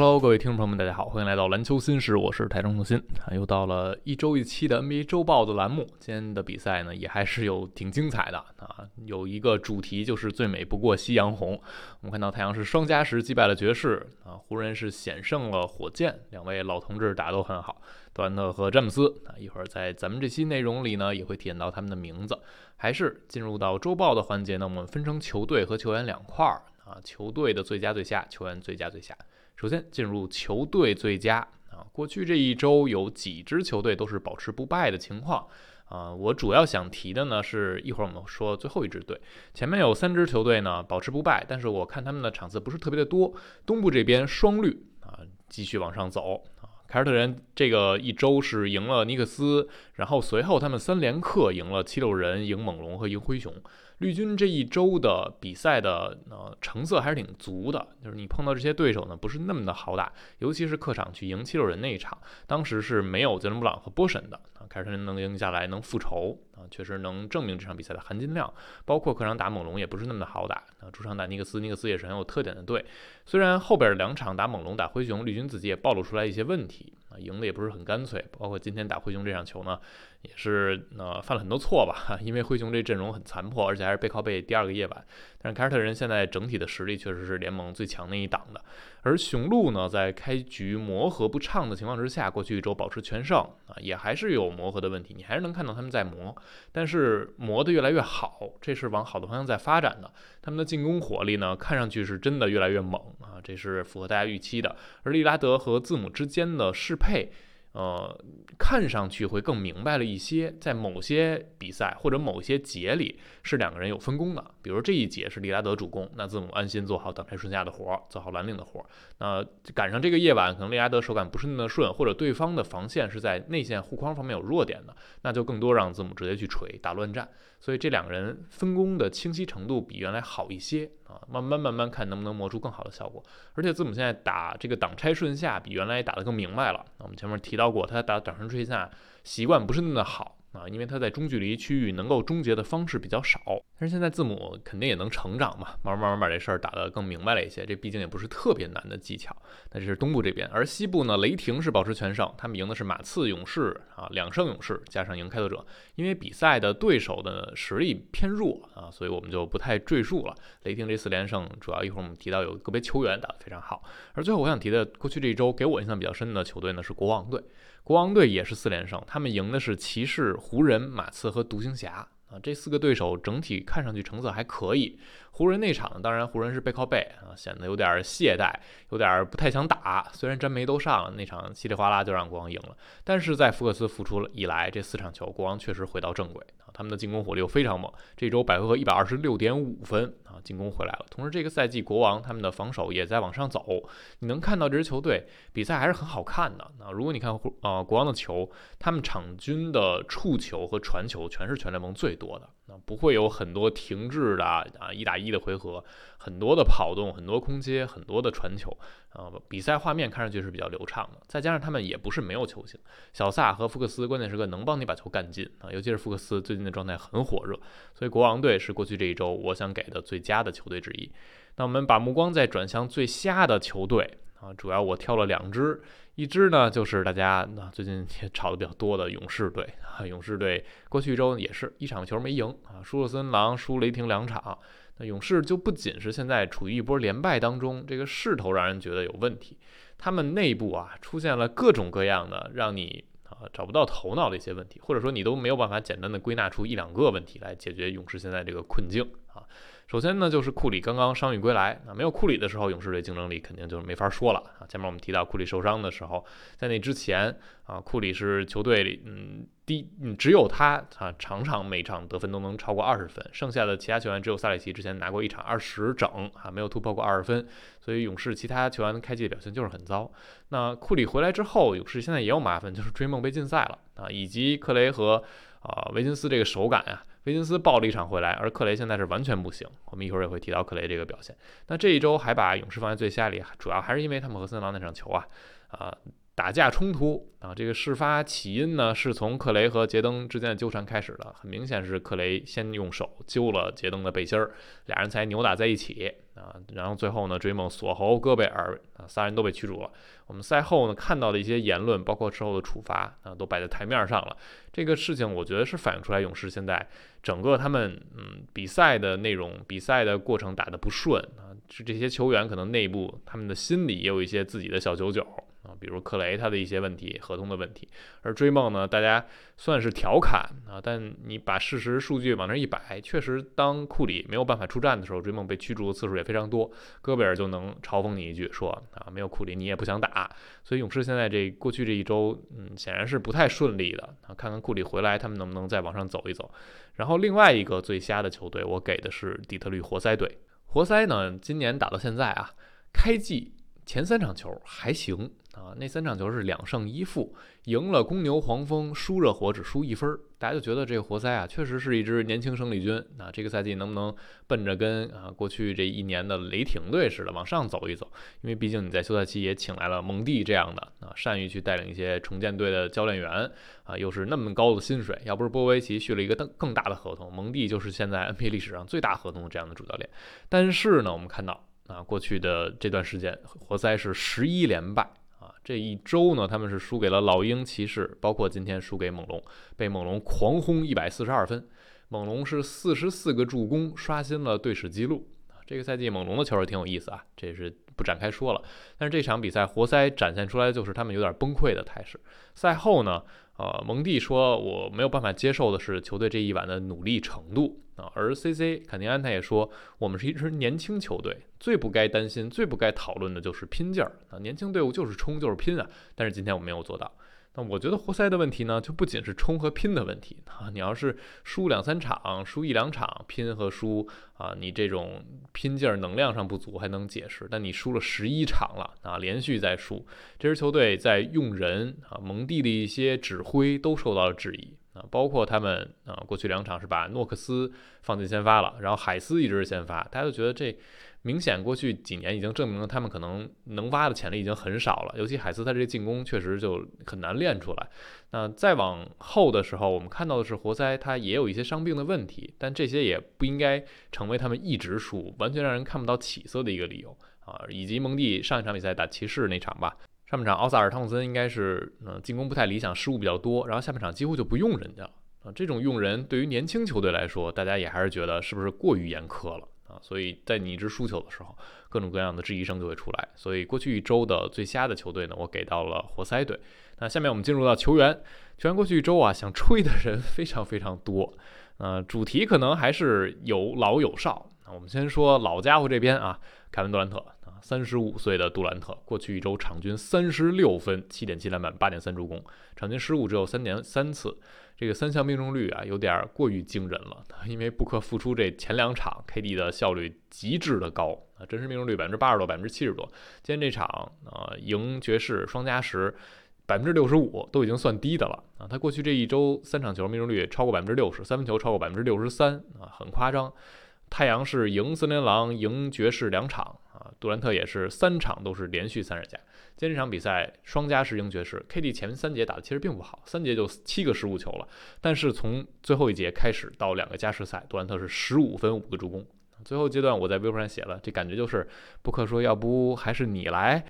Hello，各位听众朋友们，大家好，欢迎来到篮球新事，我是台中重心啊，又到了一周一期的 NBA 周报的栏目。今天的比赛呢，也还是有挺精彩的啊，有一个主题就是最美不过夕阳红。我们看到太阳是双加时击败了爵士啊，湖人是险胜了火箭，两位老同志打都很好，杜兰特和詹姆斯啊，一会儿在咱们这期内容里呢，也会体验到他们的名字。还是进入到周报的环节呢，我们分成球队和球员两块儿啊，球队的最佳最下，球员最佳最下。首先进入球队最佳啊，过去这一周有几支球队都是保持不败的情况啊。我主要想提的呢，是一会儿我们说最后一支队，前面有三支球队呢保持不败，但是我看他们的场次不是特别的多。东部这边双绿啊，继续往上走。凯尔特人这个一周是赢了尼克斯，然后随后他们三连客赢了七六人、赢猛龙和赢灰熊。绿军这一周的比赛的呃成色还是挺足的，就是你碰到这些对手呢，不是那么的好打，尤其是客场去赢七六人那一场，当时是没有杰伦布朗和波神的啊，凯尔特人能赢下来，能复仇啊，确实能证明这场比赛的含金量。包括客场打猛龙也不是那么的好打啊，主场打尼克斯，尼克斯也是很有特点的队，虽然后边两场打猛龙、打灰熊，绿军自己也暴露出来一些问题，赢的也不是很干脆，包括今天打灰熊这场球呢。也是呃犯了很多错吧，因为灰熊这阵容很残破，而且还是背靠背第二个夜晚。但是凯尔特人现在整体的实力确实是联盟最强那一档的。而雄鹿呢，在开局磨合不畅的情况之下，过去一周保持全胜啊，也还是有磨合的问题。你还是能看到他们在磨，但是磨得越来越好，这是往好的方向在发展的。他们的进攻火力呢，看上去是真的越来越猛啊，这是符合大家预期的。而利拉德和字母之间的适配。呃，看上去会更明白了一些，在某些比赛或者某些节里是两个人有分工的，比如这一节是利拉德主攻，那字母安心做好挡拆顺下的活儿，做好蓝领的活儿。那赶上这个夜晚，可能利拉德手感不是那么顺，或者对方的防线是在内线护框方面有弱点的，那就更多让字母直接去锤打乱战。所以这两个人分工的清晰程度比原来好一些啊，慢慢慢慢看能不能磨出更好的效果。而且字母现在打这个挡拆顺下比原来打得更明白了。我们前面提到过，他打挡拆顺下习惯不是那么的好。啊，因为他在中距离区域能够终结的方式比较少，但是现在字母肯定也能成长嘛，慢慢慢慢把这事儿打得更明白了一些。这毕竟也不是特别难的技巧。那这是东部这边，而西部呢，雷霆是保持全胜，他们赢的是马刺勇士啊，两胜勇士加上赢开拓者。因为比赛的对手的实力偏弱啊，所以我们就不太赘述了。雷霆这四连胜，主要一会儿我们提到有个别球员打得非常好。而最后我想提的，过去这一周给我印象比较深的球队呢是国王队。国王队也是四连胜，他们赢的是骑士、湖人、马刺和独行侠啊，这四个对手整体看上去成色还可以。湖人那场，当然湖人是背靠背啊，显得有点懈怠，有点不太想打。虽然詹梅都上了，那场稀里哗啦就让国王赢了。但是在福克斯复出了以来，这四场球国王确实回到正轨啊，他们的进攻火力又非常猛。这周百回合一百二十六点五分啊，进攻回来了。同时这个赛季国王他们的防守也在往上走，你能看到这支球队比赛还是很好看的那。如果你看呃国王的球，他们场均的触球和传球全是全联盟最多的。那不会有很多停滞的啊，一打一的回合，很多的跑动，很多空接，很多的传球，啊，比赛画面看上去是比较流畅的。再加上他们也不是没有球星，小萨和福克斯关键时刻能帮你把球干进啊，尤其是福克斯最近的状态很火热，所以国王队是过去这一周我想给的最佳的球队之一。那我们把目光再转向最瞎的球队啊，主要我挑了两支。一支呢，就是大家那最近也炒的比较多的勇士队啊，勇士队过去一周也是一场球没赢啊，输了森狼，输雷霆两场。那勇士就不仅是现在处于一波连败当中，这个势头让人觉得有问题。他们内部啊出现了各种各样的让你啊找不到头脑的一些问题，或者说你都没有办法简单的归纳出一两个问题来解决勇士现在这个困境啊。首先呢，就是库里刚刚伤愈归来啊，没有库里的时候，勇士队竞争力肯定就是没法说了啊。前面我们提到库里受伤的时候，在那之前啊，库里是球队里嗯第嗯只有他啊场场每场得分都能超过二十分，剩下的其他球员只有萨里奇之前拿过一场二十整啊，没有突破过二十分，所以勇士其他球员开季的表现就是很糟。那库里回来之后，勇士现在也有麻烦，就是追梦被禁赛了啊，以及克雷和啊维金斯这个手感呀。维金斯爆了一场回来，而克雷现在是完全不行。我们一会儿也会提到克雷这个表现。那这一周还把勇士放在最下里，主要还是因为他们和森林狼那场球啊，啊，打架冲突啊，这个事发起因呢，是从克雷和杰登之间的纠缠开始的。很明显是克雷先用手揪了杰登的背心儿，俩人才扭打在一起啊。然后最后呢，追梦锁喉戈贝尔啊，仨人都被驱逐了。我们赛后呢看到的一些言论，包括之后的处罚啊，都摆在台面上了。这个事情我觉得是反映出来勇士现在整个他们嗯比赛的内容、比赛的过程打得不顺啊，是这些球员可能内部他们的心里也有一些自己的小九九。啊，比如克雷他的一些问题、合同的问题，而追梦呢，大家算是调侃啊，但你把事实数据往那一摆，确实当库里没有办法出战的时候，追梦被驱逐的次数也非常多。戈贝尔就能嘲讽你一句说啊，没有库里你也不想打。所以勇士现在这过去这一周，嗯，显然是不太顺利的啊。看看库里回来，他们能不能再往上走一走。然后另外一个最瞎的球队，我给的是底特律活塞队。活塞呢，今年打到现在啊，开季前三场球还行。啊，那三场球是两胜一负，赢了公牛、黄蜂，输热火只输一分儿。大家就觉得这个活塞啊，确实是一支年轻生力军。那这个赛季能不能奔着跟啊过去这一年的雷霆队似的往上走一走？因为毕竟你在休赛期也请来了蒙蒂这样的啊，善于去带领一些重建队的教练员啊，又是那么高的薪水，要不是波维奇续了一个更更大的合同，蒙蒂就是现在 NBA 历史上最大合同的这样的主教练。但是呢，我们看到啊，过去的这段时间，活塞是十一连败啊。这一周呢，他们是输给了老鹰、骑士，包括今天输给猛龙，被猛龙狂轰一百四十二分。猛龙是四十四个助攻，刷新了队史纪录啊！这个赛季猛龙的球也挺有意思啊，这是不展开说了。但是这场比赛，活塞展现出来就是他们有点崩溃的态势。赛后呢？呃，蒙蒂说我没有办法接受的是球队这一晚的努力程度啊，而 C C 坎尼安他也说我们是一支年轻球队，最不该担心、最不该讨论的就是拼劲儿啊，年轻队伍就是冲就是拼啊，但是今天我没有做到。那我觉得活塞的问题呢，就不仅是冲和拼的问题啊。你要是输两三场，输一两场，拼和输啊，你这种拼劲儿能量上不足还能解释。但你输了十一场了啊，连续在输，这支球队在用人啊，蒙蒂的一些指挥都受到了质疑啊，包括他们啊，过去两场是把诺克斯放进先发了，然后海斯一直是先发，大家都觉得这。明显，过去几年已经证明了他们可能能挖的潜力已经很少了。尤其海斯他这个进攻确实就很难练出来。那再往后的时候，我们看到的是活塞他也有一些伤病的问题，但这些也不应该成为他们一直输、完全让人看不到起色的一个理由啊。以及蒙蒂上一场比赛打骑士那场吧，上半场奥萨尔汤普森应该是嗯进攻不太理想，失误比较多，然后下半场几乎就不用人家了啊。这种用人对于年轻球队来说，大家也还是觉得是不是过于严苛了？啊，所以在你一支输球的时候，各种各样的质疑声就会出来。所以过去一周的最瞎的球队呢，我给到了活塞队。那下面我们进入到球员，球员过去一周啊，想吹的人非常非常多。呃，主题可能还是有老有少。那我们先说老家伙这边啊，凯文杜兰特，三十五岁的杜兰特，过去一周场均三十六分，七点七篮板，八点三助攻，场均失误只有三点三次。这个三项命中率啊，有点过于惊人了。因为布克复出这前两场，KD 的效率极致的高啊，真实命中率百分之八十多，百分之七十多。今天这场啊，赢爵士双加时，百分之六十五都已经算低的了啊。他过去这一周三场球命中率超过百分之六十，三分球超过百分之六十三啊，很夸张。太阳是赢森林狼、赢爵士两场，杜兰特也是三场都是连续三十加。今天这场比赛双加时赢爵士，KD 前三节打的其实并不好，三节就七个失误球了。但是从最后一节开始到两个加时赛，杜兰特是十五分五个助攻。最后阶段我在微博上写了，这感觉就是布克说要不还是你来。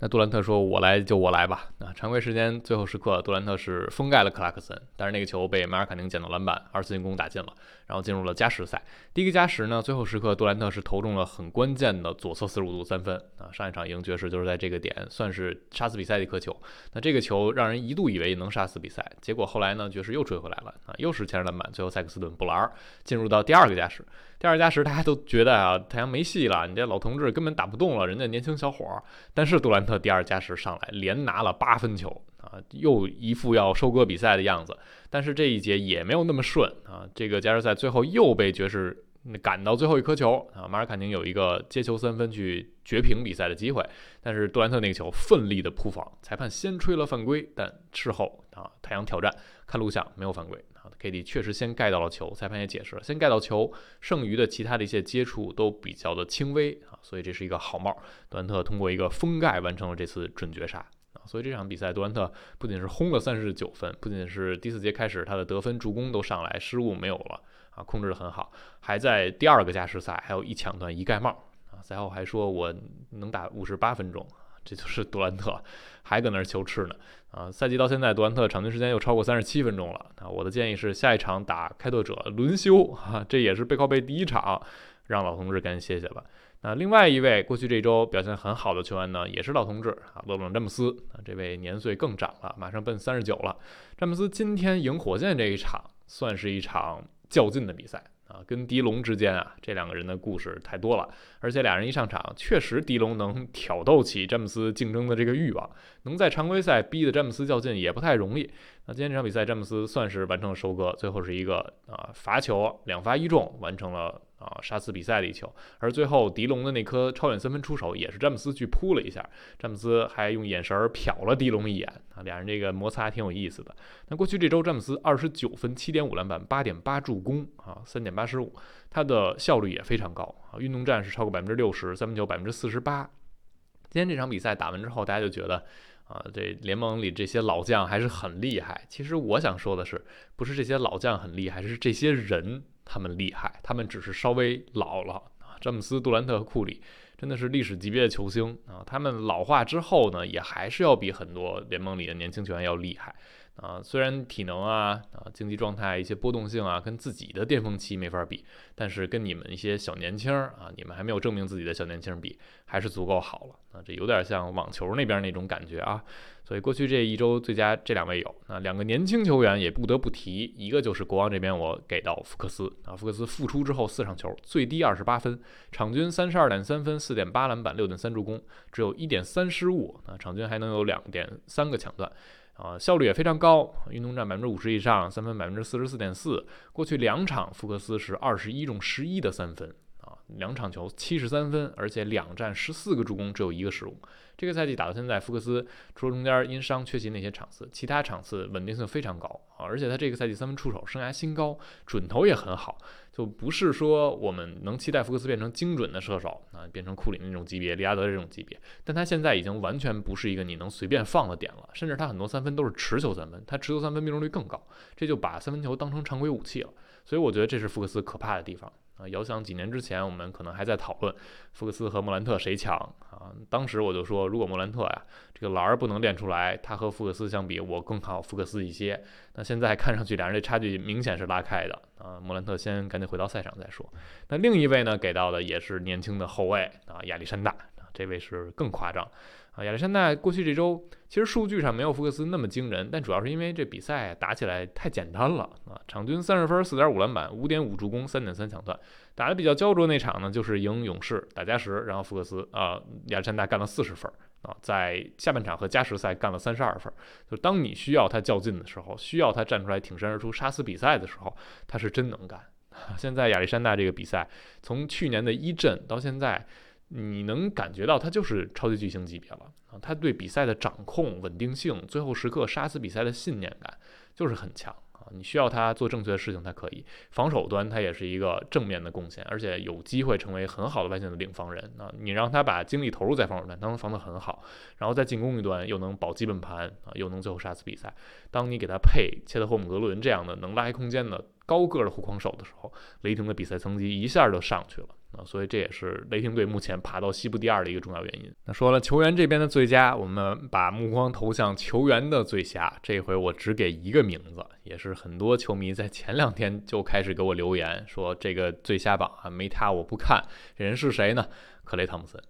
那杜兰特说：“我来就我来吧。”啊，常规时间最后时刻，杜兰特是封盖了克拉克森，但是那个球被马尔卡宁捡到篮板，二次进攻打进了，然后进入了加时赛。第一个加时呢，最后时刻杜兰特是投中了很关键的左侧四十五度三分啊。上一场赢爵士就是在这个点，算是杀死比赛的一颗球。那这个球让人一度以为能杀死比赛，结果后来呢，爵士又追回来了啊，又是前场篮板，最后塞克斯顿补篮，进入到第二个加时。第二加时，大家都觉得啊，太阳没戏了，你这老同志根本打不动了，人家年轻小伙儿。但是杜兰特第二加时上来连拿了八分球啊，又一副要收割比赛的样子。但是这一节也没有那么顺啊，这个加时赛最后又被爵士赶到最后一颗球啊，马尔坎宁有一个接球三分去绝平比赛的机会，但是杜兰特那个球奋力的扑防，裁判先吹了犯规，但事后啊，太阳挑战看录像没有犯规啊。KD 确实先盖到了球，裁判也解释了，先盖到球，剩余的其他的一些接触都比较的轻微啊，所以这是一个好帽。杜兰特通过一个封盖完成了这次准绝杀。所以这场比赛杜兰特不仅是轰了三十九分，不仅是第四节开始他的得分、助攻都上来，失误没有了啊，控制得很好，还在第二个加时赛还有一抢断一盖帽啊。赛后还说我能打五十八分钟。这就是杜兰特，还搁那儿求吃呢啊！赛季到现在，杜兰特场均时间又超过三十七分钟了啊！我的建议是，下一场打开拓者轮休啊，这也是背靠背第一场，让老同志赶紧歇歇吧。那另外一位过去这周表现很好的球员呢，也是老同志啊，勒布朗詹姆斯啊，这位年岁更长了，马上奔三十九了。詹姆斯今天赢火箭这一场，算是一场较劲的比赛。啊，跟迪龙之间啊，这两个人的故事太多了，而且俩人一上场，确实迪龙能挑逗起詹姆斯竞争的这个欲望，能在常规赛逼得詹姆斯较劲也不太容易。那今天这场比赛，詹姆斯算是完成了收割，最后是一个啊罚球两罚一中，完成了。啊，杀死比赛的一球，而最后狄龙的那颗超远三分出手也是詹姆斯去扑了一下，詹姆斯还用眼神瞟了狄龙一眼啊，俩人这个摩擦挺有意思的。那过去这周詹姆斯二十九分，七点五篮板，八点八助攻啊，三点八失误，他的效率也非常高啊，运动战是超过百分之六十，三分球百分之四十八。今天这场比赛打完之后，大家就觉得啊，这联盟里这些老将还是很厉害。其实我想说的是，不是这些老将很厉害，是这些人。他们厉害，他们只是稍微老了啊。詹姆斯、杜兰特和库里真的是历史级别的球星啊。他们老化之后呢，也还是要比很多联盟里的年轻球员要厉害。啊，虽然体能啊、啊竞技状态一些波动性啊，跟自己的巅峰期没法比，但是跟你们一些小年轻儿啊，你们还没有证明自己的小年轻比，还是足够好了。啊，这有点像网球那边那种感觉啊。所以过去这一周最佳这两位有，那两个年轻球员也不得不提，一个就是国王这边我给到福克斯啊，福克斯复出之后四场球最低二十八分，场均三十二点三分，四点八篮板，六点三助攻，只有一点三失误啊，场均还能有两点三个抢断。啊，效率也非常高，运动战百分之五十以上，三分百分之四十四点四。过去两场，福克斯是二十一中十一的三分，两场球七十三分，而且两战十四个助攻，只有一个失误。这个赛季打到现在，福克斯除了中间因伤缺席那些场次，其他场次稳定性非常高啊！而且他这个赛季三分出手生涯新高，准头也很好，就不是说我们能期待福克斯变成精准的射手啊，变成库里那种级别、利拉德这种级别。但他现在已经完全不是一个你能随便放的点了，甚至他很多三分都是持球三分，他持球三分命中率更高，这就把三分球当成常规武器了。所以我觉得这是福克斯可怕的地方。啊，遥想几年之前，我们可能还在讨论福克斯和莫兰特谁强啊？当时我就说，如果莫兰特呀这个篮儿不能练出来，他和福克斯相比，我更看好福克斯一些。那现在看上去两人这差距明显是拉开的啊！莫兰特先赶紧回到赛场再说。那另一位呢，给到的也是年轻的后卫啊，亚历山大，这位是更夸张。啊，亚历山大过去这周其实数据上没有福克斯那么惊人，但主要是因为这比赛打起来太简单了啊！场均三十分、四点五篮板、五点五助攻、三点三抢断，打的比较焦灼那场呢，就是赢勇士打加时，然后福克斯啊，亚历山大干了四十分啊，在下半场和加时赛干了三十二分。就当你需要他较劲的时候，需要他站出来挺身而出杀死比赛的时候，他是真能干。现在亚历山大这个比赛，从去年的一阵到现在。你能感觉到他就是超级巨星级别了啊！他对比赛的掌控、稳定性，最后时刻杀死比赛的信念感就是很强啊！你需要他做正确的事情，他可以防守端，他也是一个正面的贡献，而且有机会成为很好的外线的领防人啊！你让他把精力投入在防守端，他能防得很好，然后在进攻一端又能保基本盘啊，又能最后杀死比赛。当你给他配切特霍姆格伦这样的能拉开空间的高个的护框手的时候，雷霆的比赛层级一下就上去了。啊，所以这也是雷霆队目前爬到西部第二的一个重要原因。那说了球员这边的最佳，我们把目光投向球员的最佳。这回我只给一个名字，也是很多球迷在前两天就开始给我留言说这个最佳榜啊没他我不看。这人是谁呢？克雷汤普森，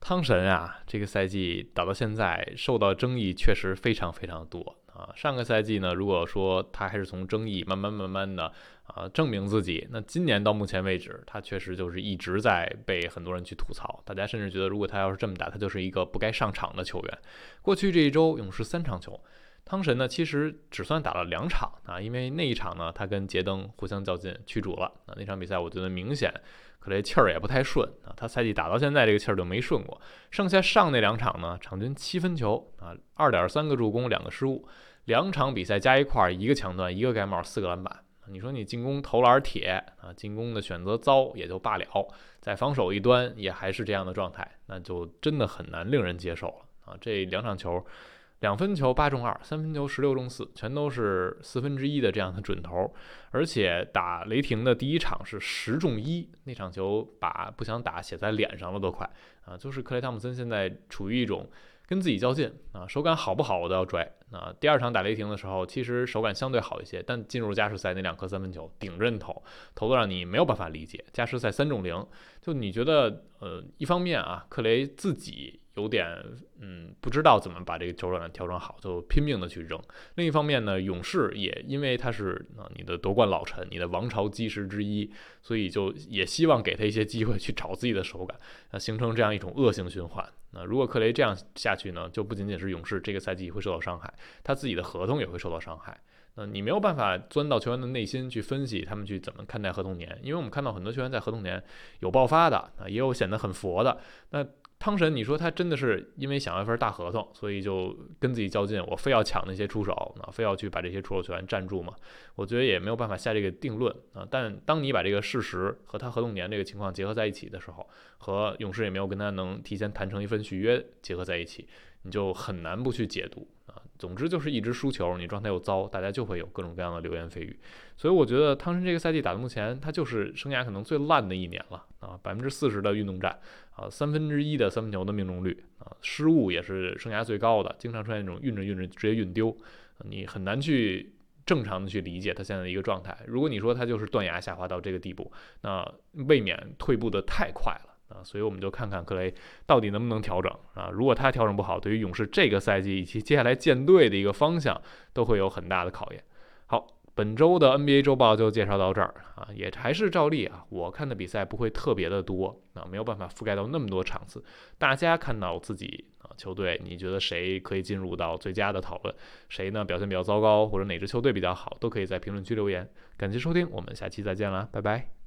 汤神啊，这个赛季打到现在受到争议确实非常非常多。啊，上个赛季呢，如果说他还是从争议慢慢慢慢的啊证明自己，那今年到目前为止，他确实就是一直在被很多人去吐槽。大家甚至觉得，如果他要是这么打，他就是一个不该上场的球员。过去这一周，勇士三场球，汤神呢其实只算打了两场啊，因为那一场呢，他跟杰登互相较劲，驱逐了啊。那场比赛我觉得明显。可这气儿也不太顺啊，他赛季打到现在这个气儿就没顺过。剩下上那两场呢，场均七分球啊，二点三个助攻，两个失误，两场比赛加一块儿，一个抢断，一个盖帽，四个篮板。你说你进攻投篮铁啊，进攻的选择糟也就罢了，在防守一端也还是这样的状态，那就真的很难令人接受了啊。这两场球，两分球八中二，三分球十六中四，全都是四分之一的这样的准头。而且打雷霆的第一场是十中一，那场球把不想打写在脸上了都快啊！就是克雷汤普森现在处于一种跟自己较劲啊，手感好不好我都要拽。啊，第二场打雷霆的时候，其实手感相对好一些，但进入加时赛那两颗三分球顶着投，投的让你没有办法理解。加时赛三中零，就你觉得呃，一方面啊，克雷自己。有点嗯，不知道怎么把这个球感调整好，就拼命的去扔。另一方面呢，勇士也因为他是啊你的夺冠老臣，你的王朝基石之一，所以就也希望给他一些机会去找自己的手感，那，形成这样一种恶性循环。那如果克雷这样下去呢，就不仅仅是勇士这个赛季会受到伤害，他自己的合同也会受到伤害。那你没有办法钻到球员的内心去分析他们去怎么看待合同年，因为我们看到很多球员在合同年有爆发的啊，也有显得很佛的。那汤神，你说他真的是因为想要一份大合同，所以就跟自己较劲，我非要抢那些出手啊，非要去把这些出手球员占住嘛？我觉得也没有办法下这个定论啊。但当你把这个事实和他合同年这个情况结合在一起的时候，和勇士也没有跟他能提前谈成一份续约结合在一起，你就很难不去解读啊。总之就是一直输球，你状态又糟，大家就会有各种各样的流言蜚语。所以我觉得汤神这个赛季打到目前，他就是生涯可能最烂的一年了啊！百分之四十的运动战啊，三分之一的三分球的命中率啊，失误也是生涯最高的，经常出现那种运着运着直接运丢，你很难去正常的去理解他现在的一个状态。如果你说他就是断崖下滑到这个地步，那未免退步的太快了。啊，所以我们就看看克雷到底能不能调整啊。如果他调整不好，对于勇士这个赛季以及接下来建队的一个方向，都会有很大的考验。好，本周的 NBA 周报就介绍到这儿啊，也还是照例啊，我看的比赛不会特别的多啊，没有办法覆盖到那么多场次。大家看到自己啊球队，你觉得谁可以进入到最佳的讨论？谁呢表现比较糟糕，或者哪支球队比较好，都可以在评论区留言。感谢收听，我们下期再见啦，拜拜。